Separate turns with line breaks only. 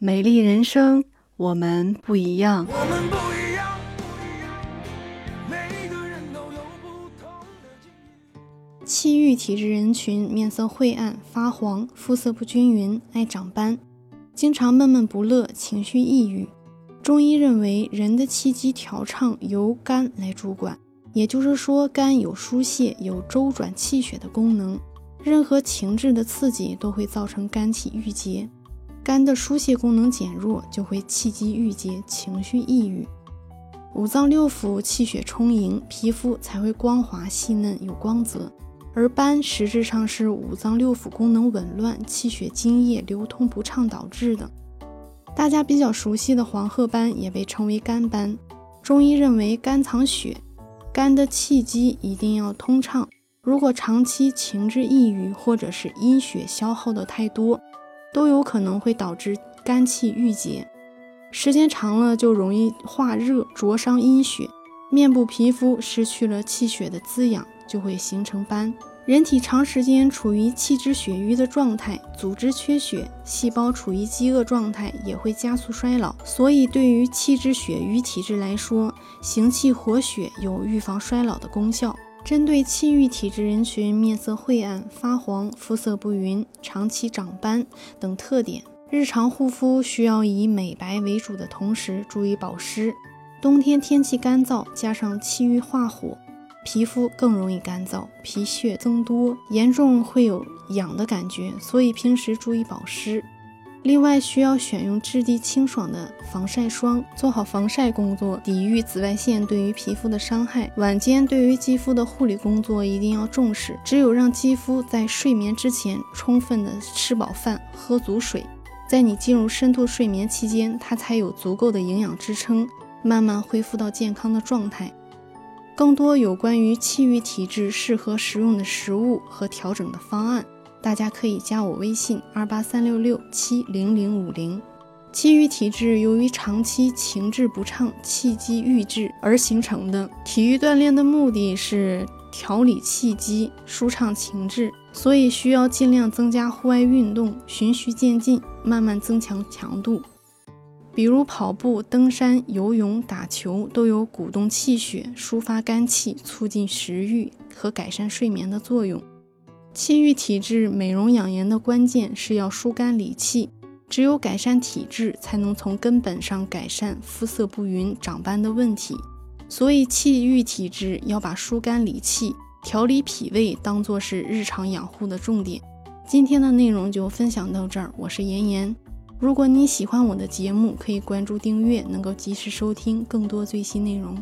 美丽人生，我们不一样。
我们不一样，不一样，每个人都有不同的境遇。
气郁体质人群面色晦暗、发黄，肤色不均匀，爱长斑，经常闷闷不乐，情绪抑郁。中医认为，人的气机调畅由肝来主管，也就是说，肝有疏泄、有周转气血的功能。任何情志的刺激都会造成肝气郁结。肝的疏泄功能减弱，就会气机郁结，情绪抑郁。五脏六腑气血充盈，皮肤才会光滑细嫩有光泽。而斑实质上是五脏六腑功能紊乱，气血津液流通不畅导致的。大家比较熟悉的黄褐斑也被称为肝斑。中医认为肝藏血，肝的气机一定要通畅。如果长期情志抑郁，或者是阴血消耗的太多，都有可能会导致肝气郁结，时间长了就容易化热灼伤阴血，面部皮肤失去了气血的滋养，就会形成斑。人体长时间处于气滞血瘀的状态，组织缺血，细胞处于饥饿状态，也会加速衰老。所以，对于气滞血瘀体质来说，行气活血有预防衰老的功效。针对气郁体质人群面色晦暗、发黄、肤色不匀、长期长斑等特点，日常护肤需要以美白为主的同时，注意保湿。冬天天气干燥，加上气郁化火，皮肤更容易干燥，皮屑增多，严重会有痒的感觉，所以平时注意保湿。另外，需要选用质地清爽的防晒霜，做好防晒工作，抵御紫外线对于皮肤的伤害。晚间对于肌肤的护理工作一定要重视，只有让肌肤在睡眠之前充分的吃饱饭、喝足水，在你进入深度睡眠期间，它才有足够的营养支撑，慢慢恢复到健康的状态。更多有关于气郁体质适合食用的食物和调整的方案。大家可以加我微信二八三六六七零零五零。气郁体质由于长期情志不畅、气机郁滞而形成的。体育锻炼的目的是调理气机、舒畅情志，所以需要尽量增加户外运动，循序渐进，慢慢增强强度。比如跑步、登山、游泳、打球，都有鼓动气血、抒发肝气、促进食欲和改善睡眠的作用。气郁体质美容养颜的关键是要疏肝理气，只有改善体质，才能从根本上改善肤色不匀、长斑的问题。所以，气郁体质要把疏肝理气、调理脾胃当做是日常养护的重点。今天的内容就分享到这儿，我是妍妍。如果你喜欢我的节目，可以关注订阅，能够及时收听更多最新内容。